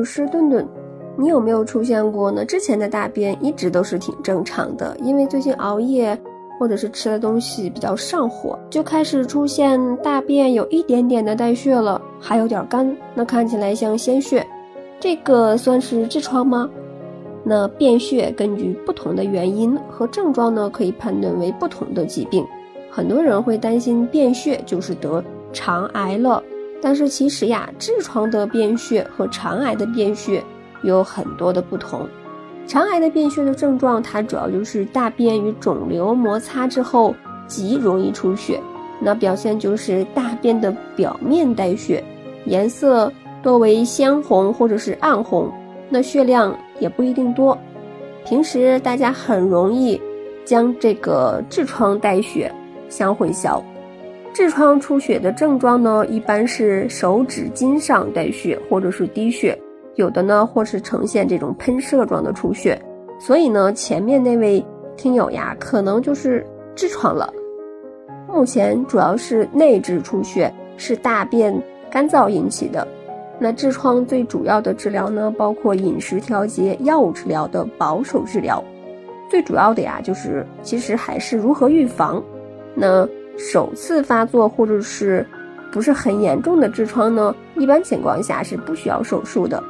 我是顿顿。你有没有出现过呢？之前的大便一直都是挺正常的，因为最近熬夜或者是吃的东西比较上火，就开始出现大便有一点点的带血了，还有点干，那看起来像鲜血，这个算是痔疮吗？那便血根据不同的原因和症状呢，可以判断为不同的疾病。很多人会担心便血就是得肠癌了，但是其实呀，痔疮的便血和肠癌的便血有很多的不同。肠癌的便血的症状，它主要就是大便与肿瘤摩擦之后极容易出血，那表现就是大便的表面带血，颜色多为鲜红或者是暗红。那血量也不一定多，平时大家很容易将这个痔疮带血相混淆。痔疮出血的症状呢，一般是手指筋上带血或者是滴血，有的呢或是呈现这种喷射状的出血。所以呢，前面那位听友呀，可能就是痔疮了。目前主要是内痔出血，是大便干燥引起的。那痔疮最主要的治疗呢，包括饮食调节、药物治疗的保守治疗。最主要的呀，就是其实还是如何预防。那首次发作或者是不是很严重的痔疮呢，一般情况下是不需要手术的。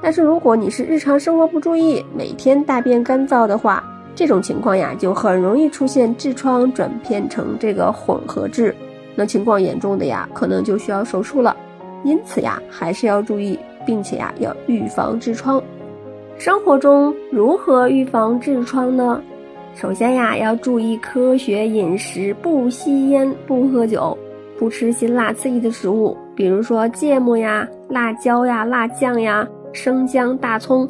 但是如果你是日常生活不注意，每天大便干燥的话，这种情况呀，就很容易出现痔疮转变成这个混合痔。那情况严重的呀，可能就需要手术了。因此呀，还是要注意，并且呀，要预防痔疮。生活中如何预防痔疮呢？首先呀，要注意科学饮食，不吸烟，不喝酒，不吃辛辣刺激的食物，比如说芥末呀、辣椒呀、辣酱呀、生姜、大葱。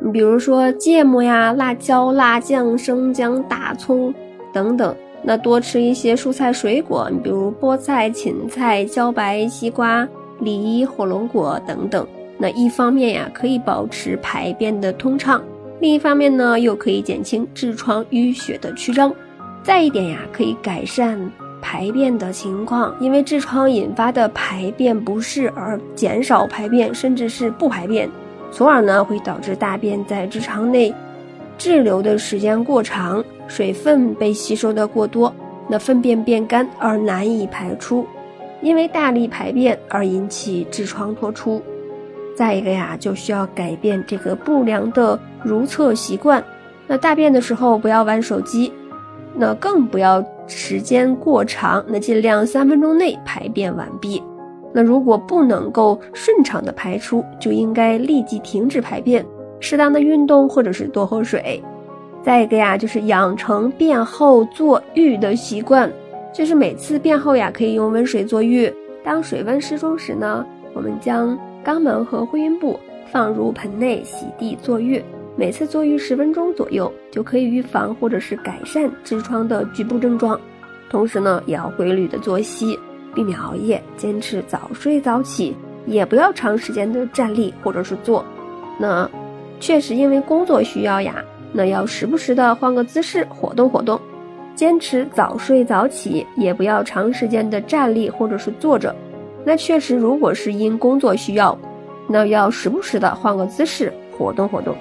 你比如说芥末呀、辣椒、辣酱、生姜、大葱等等。那多吃一些蔬菜水果，你比如菠菜、芹菜、茭白、西瓜。梨、火龙果等等，那一方面呀可以保持排便的通畅，另一方面呢又可以减轻痔疮淤血的曲张。再一点呀，可以改善排便的情况，因为痔疮引发的排便不适而减少排便，甚至是不排便，从而呢会导致大便在直肠内滞留的时间过长，水分被吸收的过多，那粪便变干而难以排出。因为大力排便而引起痔疮脱出，再一个呀，就需要改变这个不良的如厕习惯。那大便的时候不要玩手机，那更不要时间过长，那尽量三分钟内排便完毕。那如果不能够顺畅的排出，就应该立即停止排便，适当的运动或者是多喝水。再一个呀，就是养成便后坐浴的习惯。就是每次便后呀，可以用温水坐浴。当水温适中时呢，我们将肛门和会阴部放入盆内洗涤坐浴。每次坐浴十分钟左右，就可以预防或者是改善痔疮的局部症状。同时呢，也要规律的作息，避免熬夜，坚持早睡早起，也不要长时间的站立或者是坐。那确实因为工作需要呀，那要时不时的换个姿势活动活动。坚持早睡早起，也不要长时间的站立或者是坐着。那确实，如果是因工作需要，那要时不时的换个姿势活动活动。